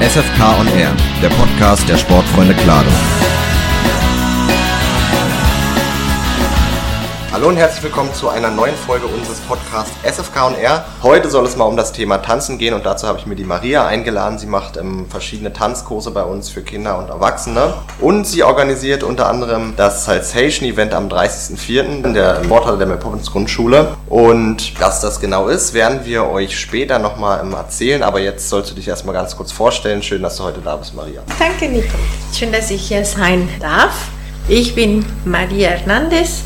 SFK on Air, der Podcast der Sportfreunde Klado. Hallo und herzlich willkommen zu einer neuen Folge unseres Podcasts SFK on Air. Heute soll es mal um das Thema Tanzen gehen und dazu habe ich mir die Maria eingeladen. Sie macht ähm, verschiedene Tanzkurse bei uns für Kinder und Erwachsene und sie organisiert unter anderem das Salsation Event am 30.04. in der Sporthalle der Metropolis Grundschule. Und was das genau ist, werden wir euch später nochmal ähm, erzählen. Aber jetzt sollst du dich erstmal ganz kurz vorstellen. Schön, dass du heute da bist, Maria. Danke, Nico. Schön, dass ich hier sein darf. Ich bin Maria Hernandez.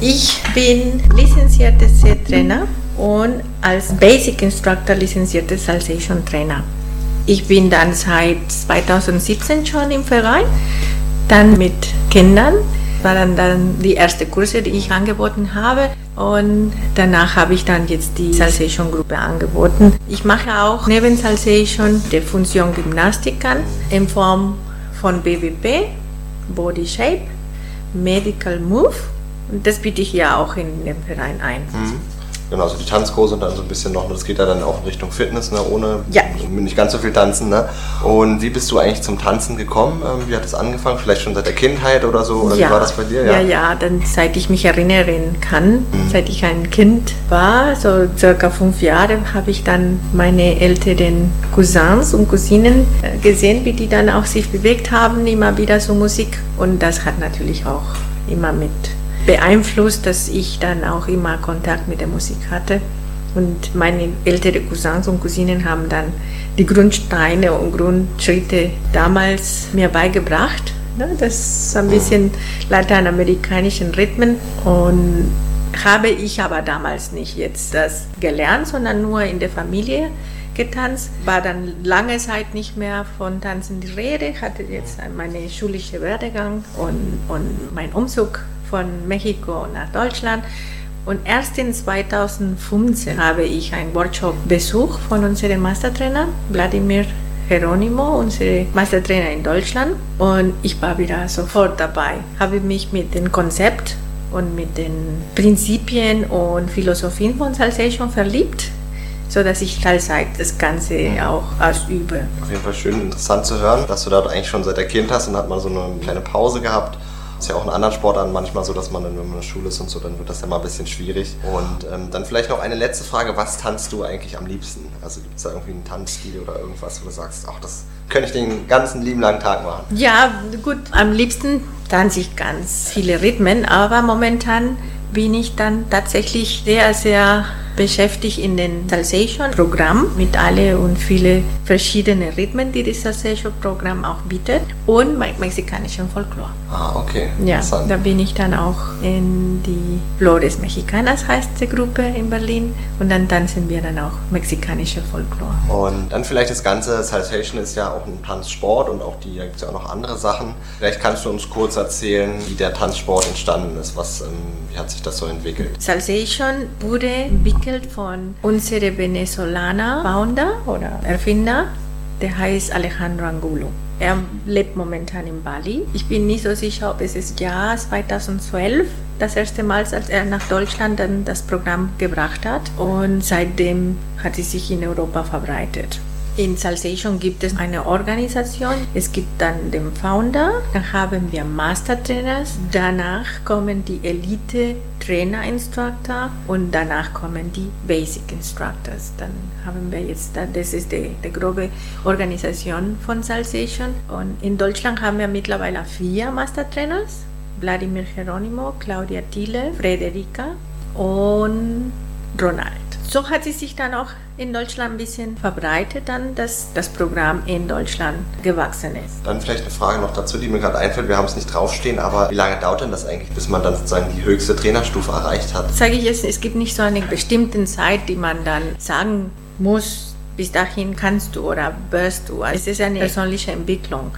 Ich bin lizenzierte C-Trainer und als Basic Instructor lizenzierte Salsation Trainer. Ich bin dann seit 2017 schon im Verein, dann mit Kindern, waren dann die ersten Kurse, die ich angeboten habe und danach habe ich dann jetzt die Salsation Gruppe angeboten. Ich mache auch neben Salsation die Funktion Gymnastik an in Form von BWP, Body Shape, Medical Move und das biete ich ja auch in dem Verein ein. Mhm. Genau, also die Tanzkurse und dann so ein bisschen noch, das geht ja dann auch in Richtung Fitness, ne, ohne ja. nicht ganz so viel tanzen. Ne? Und wie bist du eigentlich zum Tanzen gekommen? Ähm, wie hat es angefangen? Vielleicht schon seit der Kindheit oder so? Oder ja. wie war das bei dir? Ja, ja, ja dann seit ich mich erinnern kann, mhm. seit ich ein Kind war, so circa fünf Jahre, habe ich dann meine älteren Cousins und Cousinen äh, gesehen, wie die dann auch sich bewegt haben, immer wieder so Musik. Und das hat natürlich auch immer mit beeinflusst, dass ich dann auch immer Kontakt mit der Musik hatte. Und meine älteren Cousins und Cousinen haben dann die Grundsteine und Grundschritte damals mir beigebracht. Ne? Das ist ein bisschen lateinamerikanischen Rhythmen und habe ich aber damals nicht jetzt das gelernt, sondern nur in der Familie getanzt. War dann lange Zeit nicht mehr von Tanzen die Rede, hatte jetzt meine schulische Werdegang und, und mein Umzug von Mexiko nach Deutschland. Und erst in 2015 habe ich einen Workshop besucht von unserem Mastertrainer, Wladimir Geronimo, unser Mastertrainer in Deutschland. Und ich war wieder sofort dabei, habe mich mit dem Konzept und mit den Prinzipien und Philosophien von Salsation verliebt so dass ich Teilzeit das Ganze auch ausübe. Auf jeden Fall schön interessant zu hören, dass du da eigentlich schon seit der Kind hast und hat mal so eine kleine Pause gehabt ist ja auch in anderen Sportarten manchmal so, dass man dann, wenn man in der Schule ist und so, dann wird das ja mal ein bisschen schwierig. Und ähm, dann vielleicht noch eine letzte Frage, was tanzt du eigentlich am liebsten? Also gibt es da irgendwie einen Tanzstil oder irgendwas, wo du sagst, ach, das könnte ich den ganzen lieben langen Tag machen? Ja, gut, am liebsten tanze ich ganz viele Rhythmen, aber momentan bin ich dann tatsächlich sehr, sehr beschäftigt in den Salsation-Programm mit alle und viele verschiedene Rhythmen, die das Salsation-Programm auch bietet und mexikanischen Folklore. Ah, okay. Ja, da bin ich dann auch in die Flores Mexicanas heißt die Gruppe in Berlin und dann tanzen wir dann auch mexikanische Folklore. Und dann vielleicht das ganze Salsation ist ja auch ein Tanzsport und auch die, da gibt es ja auch noch andere Sachen. Vielleicht kannst du uns kurz erzählen, wie der Tanzsport entstanden ist, was, ähm, wie hat sich das so entwickelt? Salsation wurde entwickelt entwickelt von unserem Venezolaner Founder oder Erfinder, der heißt Alejandro Angulo. Er lebt momentan in Bali. Ich bin nicht so sicher, ob es ist Jahr 2012 das erste Mal, als er nach Deutschland dann das Programm gebracht hat. Und seitdem hat es sich in Europa verbreitet. In Salsation gibt es eine Organisation, es gibt dann den Founder, dann haben wir Mastertrainers, danach kommen die Elite Trainer Instructor und danach kommen die Basic Instructors. Dann haben wir jetzt, das ist die, die grobe Organisation von Salsation. Und in Deutschland haben wir mittlerweile vier Mastertrainers, Vladimir Geronimo, Claudia Thiele, Frederica und Ronald. So hat es sich dann auch in Deutschland ein bisschen verbreitet, dann, dass das Programm in Deutschland gewachsen ist. Dann vielleicht eine Frage noch dazu, die mir gerade einfällt. Wir haben es nicht draufstehen, aber wie lange dauert denn das eigentlich, bis man dann sozusagen die höchste Trainerstufe erreicht hat? Sage ich jetzt, es gibt nicht so eine bestimmte Zeit, die man dann sagen muss, bis dahin kannst du oder wirst du. Es ist eine persönliche Entwicklung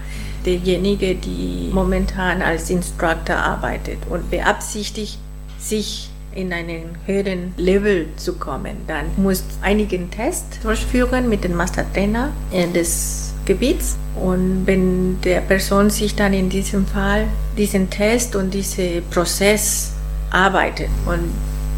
derjenige, die momentan als Instructor arbeitet und beabsichtigt, sich in einen höheren Level zu kommen, dann muss einigen Test durchführen mit dem Mastertrainer des Gebiets. Und wenn der Person sich dann in diesem Fall diesen Test und diesen Prozess arbeitet und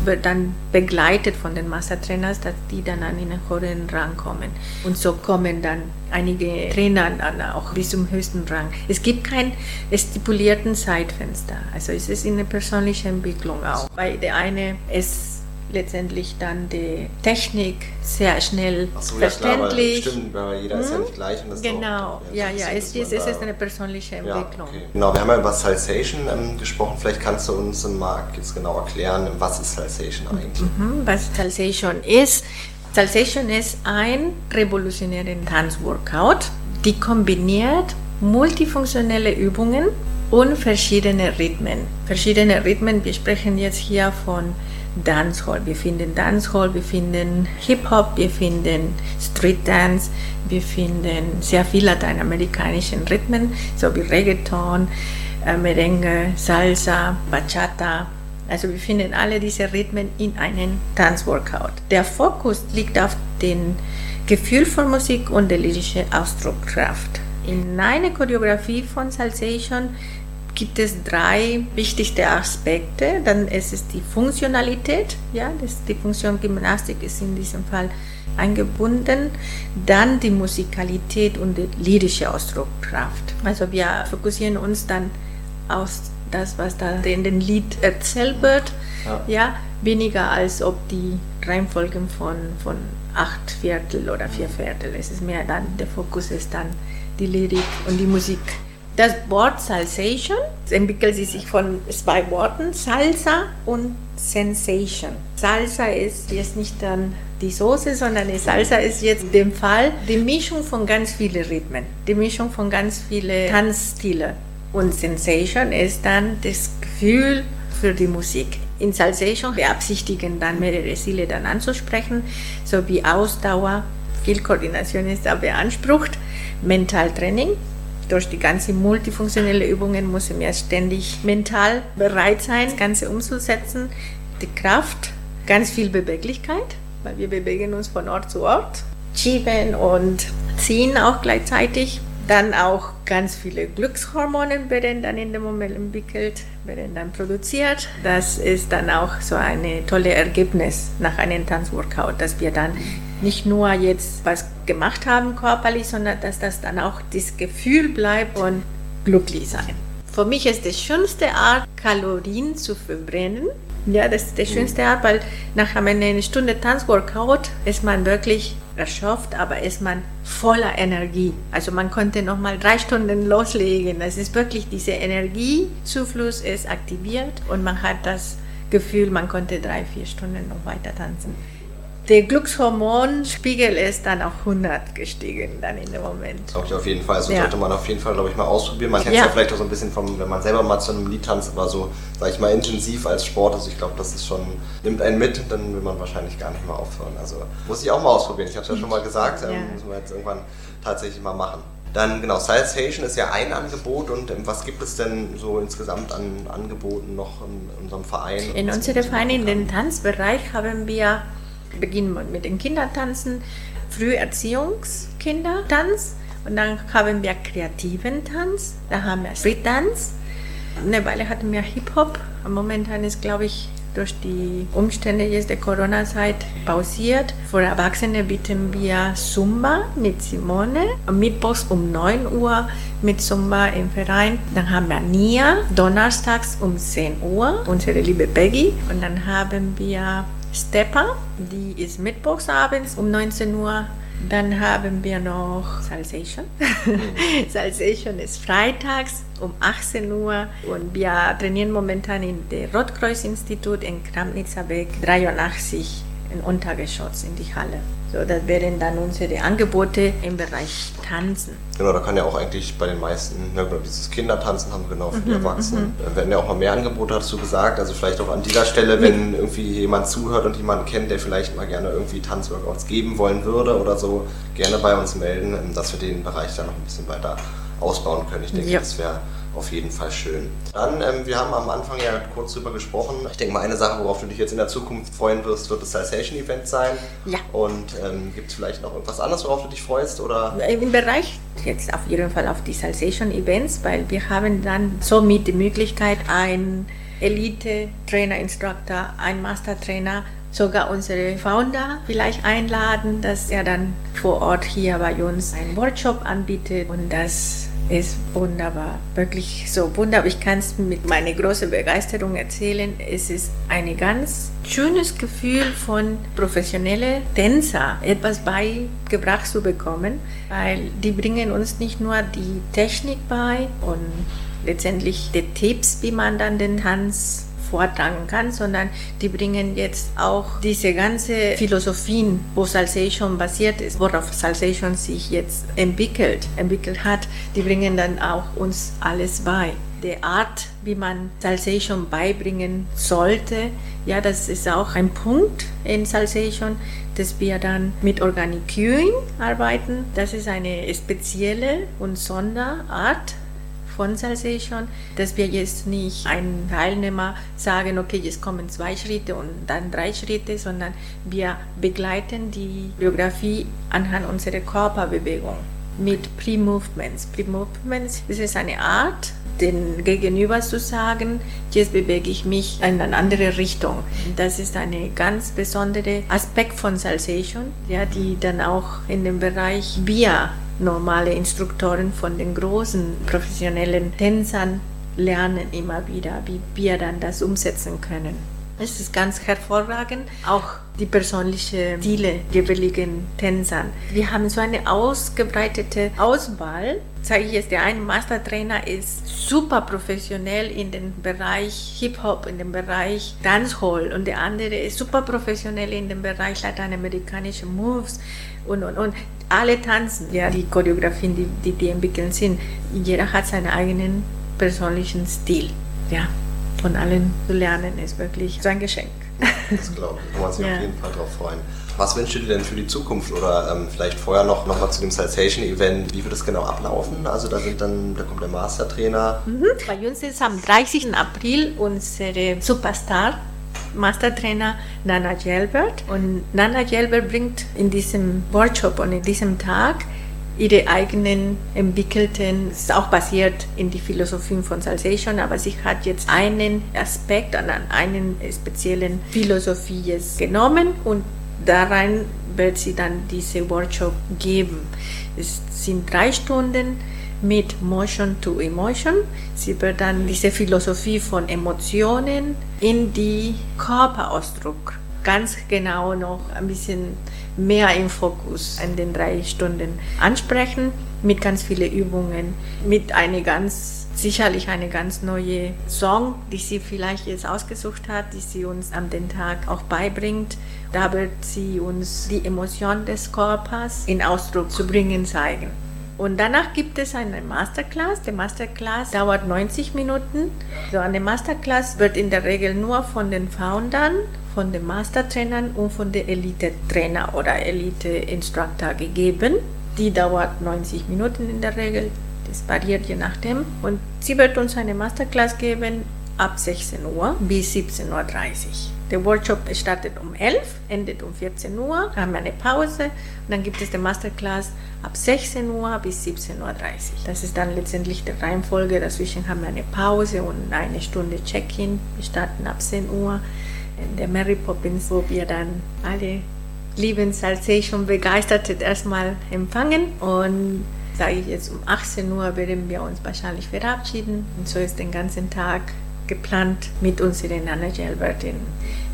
wird dann begleitet von den Mastertrainers, dass die dann an den höheren Rang kommen. Und so kommen dann einige Trainer dann auch bis zum höchsten Rang. Es gibt kein stipulierten Zeitfenster. Also es ist eine persönliche Entwicklung auch. Weil der eine ist letztendlich dann die Technik sehr schnell Ach so, verständlich. Ja, klar, stimmt, weil jeder ist ja nicht gleich. Und das Genau, auch, ja, ja, es, dass es, da- ist eine persönliche Ja, Entwicklung. okay. Genau, wir haben ja über Salsation ähm, gesprochen. Vielleicht kannst du uns, ähm, Marc, jetzt genau erklären, was ist Salsation eigentlich? Mhm, Was Salsation ist. Salsation ist ein revolutionärer Tanzworkout, die kombiniert multifunktionelle Übungen und verschiedene Rhythmen. Verschiedene Rhythmen, wir sprechen jetzt hier von Dancehall. Wir finden Dancehall, wir finden Hip-Hop, wir finden Street Dance, wir finden sehr viele lateinamerikanischen Rhythmen, so wie Reggaeton, äh, Merengue, Salsa, Bachata, also wir finden alle diese Rhythmen in einem Tanzworkout. Der Fokus liegt auf dem Gefühl von Musik und der lyrischen Ausdruckskraft. In einer Choreografie von Salsation gibt es drei wichtigste Aspekte. Dann ist es die Funktionalität, ja, das, die Funktion Gymnastik ist in diesem Fall eingebunden. Dann die Musikalität und die lyrische Ausdruckskraft. Also wir fokussieren uns dann aus das, was da in dem Lied erzählt wird, Ja. ja. weniger als ob die Reihenfolgen von, von acht Viertel oder vier Viertel. Es ist mehr dann, der Fokus ist dann die Lyrik und die Musik. Das Wort Salsation entwickelt sich von zwei Worten, Salsa und Sensation. Salsa ist jetzt nicht dann die Soße, sondern die Salsa ist jetzt in dem Fall die Mischung von ganz vielen Rhythmen, die Mischung von ganz vielen Tanzstilen. Und Sensation ist dann das Gefühl für die Musik. In Salsation beabsichtigen dann mehrere Ziele dann anzusprechen, sowie Ausdauer, viel Koordination ist da beansprucht, Mentaltraining. Durch die ganzen multifunktionelle Übungen muss man ja ständig mental bereit sein, das Ganze umzusetzen. Die Kraft, ganz viel Beweglichkeit, weil wir bewegen uns von Ort zu Ort, schieben und ziehen auch gleichzeitig. Dann auch ganz viele Glückshormone werden dann in dem Moment entwickelt, werden dann produziert. Das ist dann auch so ein tolles Ergebnis nach einem Tanzworkout, dass wir dann nicht nur jetzt was gemacht haben körperlich, sondern dass das dann auch das Gefühl bleibt und glücklich sein. Für mich ist die schönste Art, Kalorien zu verbrennen. Ja, das ist die schönste Art, weil nach einer Stunde Tanzworkout ist man wirklich erschöpft, aber ist man voller Energie. Also man konnte noch mal drei Stunden loslegen. Das ist wirklich diese Energiezufluss ist aktiviert und man hat das Gefühl, man konnte drei, vier Stunden noch weiter tanzen. Der Glückshormonspiegel ist dann auf 100 gestiegen dann in dem Moment. Glaube ich auf jeden Fall. Also Ja. sollte man auf jeden Fall, glaube ich, mal ausprobieren. Man kennt es Ja. ja vielleicht auch so ein bisschen vom, wenn man selber mal zu einem Lied tanzt, aber so, sag ich mal, intensiv als Sport. Also ich glaube, das ist schon, nimmt einen mit, dann will man wahrscheinlich gar nicht mehr aufhören. Also muss ich auch mal ausprobieren. Ich habe es ja schon mal gesagt, ähm, Ja. müssen wir jetzt irgendwann tatsächlich mal machen. Dann genau, Salsation ist ja ein Angebot und ähm, was gibt es denn so insgesamt an Angeboten noch in unserem Verein? In unserem Verein, in dem Tanzbereich, haben wir, beginnen wir mit den Kindertanzen, Früherziehungskindertanz und dann haben wir kreativen Tanz, da haben wir Street Dance. Eine Weile hatten wir Hip-Hop, momentan ist, glaube ich, durch die Umstände jetzt der Corona-Zeit pausiert. Für Erwachsene bieten wir Zumba mit Simone, Mittwochs um 9 Uhr mit Zumba im Verein. Dann haben wir Nia, donnerstags um 10 Uhr, unsere liebe Peggy. Und dann haben wir Steppa, die ist mittwochs abends um 19 Uhr. Dann haben wir noch Salsation. Salsation ist freitags um 18 Uhr und wir trainieren momentan in der Rotkreuz-Institut in Kramnitzer Weg 83 in Untergeschoss in die Halle. So, das wären dann unsere Angebote im Bereich Tanzen. Genau, da kann ja auch eigentlich bei den meisten, ne, dieses Kindertanzen haben wir genau für die Mhm, Erwachsenen. Da werden ja auch mal mehr Angebote dazu gesagt. Also vielleicht auch an dieser Stelle, wenn irgendwie jemand zuhört und jemanden kennt, der vielleicht mal gerne irgendwie Tanzworkouts geben wollen würde oder so, gerne bei uns melden, ähm, dass wir den Bereich dann noch ein bisschen weiter ausbauen können. Ich denke, Ja. das wäre auf jeden Fall schön. Dann, ähm, wir haben am Anfang ja kurz drüber gesprochen. Ich denke mal, eine Sache, worauf du dich jetzt in der Zukunft freuen wirst, wird das Salsation-Event sein. Ja. Und ähm, gibt es vielleicht noch irgendwas anderes, worauf du dich freust? Oder? Im Bereich jetzt auf jeden Fall auf die Salsation Events, weil wir haben dann somit die Möglichkeit, ein Elite-Trainer, Instructor, ein Master-Trainer, sogar unsere Founder vielleicht einladen, dass er dann vor Ort hier bei uns einen Workshop anbietet und das ist wunderbar, wirklich so wunderbar. Ich kann es mit meiner großen Begeisterung erzählen. Es ist ein ganz schönes Gefühl von professionellen Tänzer etwas beigebracht zu bekommen, weil die bringen uns nicht nur die Technik bei und letztendlich die Tipps, wie man dann den Tanz vortragen kann, sondern die bringen jetzt auch diese ganze Philosophien, wo Salsation basiert ist, worauf Salsation sich jetzt entwickelt, entwickelt hat, die bringen dann auch uns alles bei. Die Art, wie man Salsation beibringen sollte, ja, das ist auch ein Punkt in Salsation, dass wir dann mit Organic Cueing arbeiten. Das ist eine spezielle und Sonderart von Salsation, dass wir jetzt nicht einen Teilnehmer sagen, okay, jetzt kommen zwei Schritte und dann drei Schritte, sondern wir begleiten die Biografie anhand unserer Körperbewegung mit Pre-Movements. Pre-Movements ist eine Art, den Gegenüber zu sagen, jetzt bewege ich mich in eine andere Richtung. Das ist ein ganz besonderer Aspekt von Salsation, ja, die dann auch in dem Bereich Bier normale Instruktoren von den großen professionellen Tänzern lernen immer wieder, wie wir dann das umsetzen können. Es ist ganz hervorragend, auch die persönlichen Ziele jeweiligen Tänzern. Wir haben so eine ausgebreitete Auswahl. Sage ich jetzt, der eine Mastertrainer ist super professionell in dem Bereich Hip-Hop, in dem Bereich Dancehall und der andere ist super professionell in dem Bereich lateinamerikanische Moves und, und, und alle tanzen, ja, die Choreografien, die, die die entwickeln sind. Jeder hat seinen eigenen persönlichen Stil, ja. Von allen zu lernen ist wirklich so ein Geschenk. Das glaube ich, kann man sich ja. auf jeden Fall darauf freuen. Was wünschst du dir denn für die Zukunft oder ähm, vielleicht vorher noch, noch mal zu dem Salsation Event, wie wird das genau ablaufen? Also da sind dann, da kommt der Mastertrainer. Mhm. Bei uns ist am 30. April unsere Superstar Mastertrainer Nana Gelbert. Und Nana Gelbert bringt in diesem Workshop und in diesem Tag ihre eigenen entwickelten, es ist auch basiert in die Philosophien von Salsation, aber sie hat jetzt einen Aspekt an einen speziellen Philosophie jetzt genommen und daran wird sie dann diese Workshop geben. Es sind drei Stunden mit Motion to Emotion. Sie wird dann diese Philosophie von Emotionen in die Körperausdruck ganz genau noch ein bisschen mehr im Fokus in den drei Stunden ansprechen mit ganz vielen Übungen, mit einer ganz sicherlich eine ganz neue Song, die sie vielleicht jetzt ausgesucht hat, die sie uns am den Tag auch beibringt. Da wird sie uns die Emotion des Körpers in Ausdruck zu bringen zeigen. Und danach gibt es eine Masterclass. Die Masterclass dauert 90 Minuten. So eine Masterclass wird in der Regel nur von den Foundern, von den Mastertrainern und von den Elite-Trainer oder Elite-Instructor gegeben. Die dauert 90 Minuten in der Regel. Das variiert je nachdem. Und sie wird uns eine Masterclass geben ab 16 Uhr bis 17.30 Uhr. Der Workshop startet um 11, endet um 14 Uhr, haben wir eine Pause und dann gibt es die Masterclass ab 16 Uhr bis 17.30 Uhr. Das ist dann letztendlich die Reihenfolge. Dazwischen haben wir eine Pause und eine Stunde Check-in. Wir starten ab 10 Uhr in der Mary Poppins, wo wir dann alle lieben Salsation begeistert erstmal empfangen und sage ich jetzt um 18 Uhr werden wir uns wahrscheinlich verabschieden und so ist den ganzen Tag geplant mit unseren Anna Gelbertin.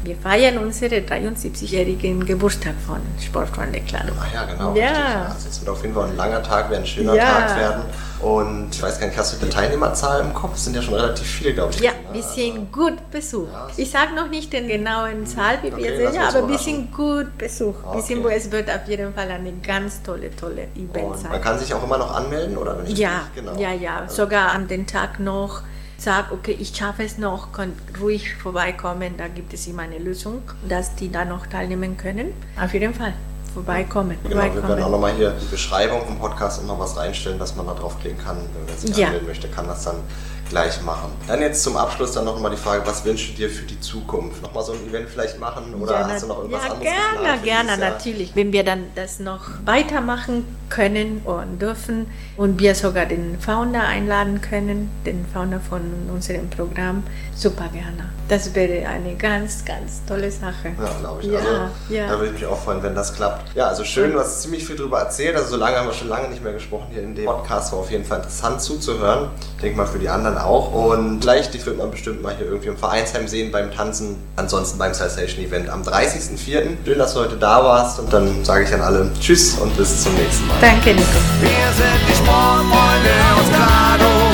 Wir feiern unseren 73-jährigen Geburtstag von Sportfreunde Klaro. Ah ja, genau. Ja. Also es wird auf jeden Fall ein langer Tag, wird ein schöner ja. Tag werden. Und ich weiß gar nicht, hast du die Teilnehmerzahl im Kopf? Es sind ja schon relativ viele, glaube ich. Ja, wir sind gut besucht. Ja, ich sage noch nicht den genauen Zahl, wie okay, wir sehen, aber wir sind gut besucht. Okay. Wir sind, es wird auf jeden Fall eine ganz tolle, tolle Event sein. Man kann sich auch immer noch anmelden, oder? ja, genau. ja, ja. Sogar an den Tag noch sagt, okay, ich schaffe es noch, kann ruhig vorbeikommen, da gibt es immer eine Lösung, dass die da noch teilnehmen können. Auf jeden Fall vorbeikommen. Genau, vorbeikommen. wir werden auch nochmal hier die Beschreibung vom Podcast immer was reinstellen, dass man da draufklicken kann. Wenn man sich ja. anmelden möchte, kann das dann gleich machen. Dann jetzt zum Abschluss dann nochmal die Frage, was wünschst du dir für die Zukunft? Nochmal so ein Event vielleicht machen oder ja, hast du noch irgendwas ja, anderes gerne, gerne, natürlich. Wenn wir dann das noch weitermachen können und dürfen und wir sogar den Founder einladen können, den Founder von unserem Programm, super gerne. Das wäre eine ganz, ganz tolle Sache. Ja, glaube ich. Ja, also, ja. Da würde ich mich auch freuen, wenn das klappt. Ja, also schön, du hast ziemlich viel darüber erzählt. Also so lange haben wir schon lange nicht mehr gesprochen hier in dem Podcast. War auf jeden Fall interessant zuzuhören. Ich denke mal für die anderen auch. Und vielleicht, dich wird man bestimmt mal hier irgendwie im Vereinsheim sehen beim Tanzen. Ansonsten beim Sensation Event am 30.04. Schön, dass du heute da warst. Und dann sage ich an alle Tschüss und bis zum nächsten Mal. Danke, Nico. Wir sind die Sportfreunde aus Grado.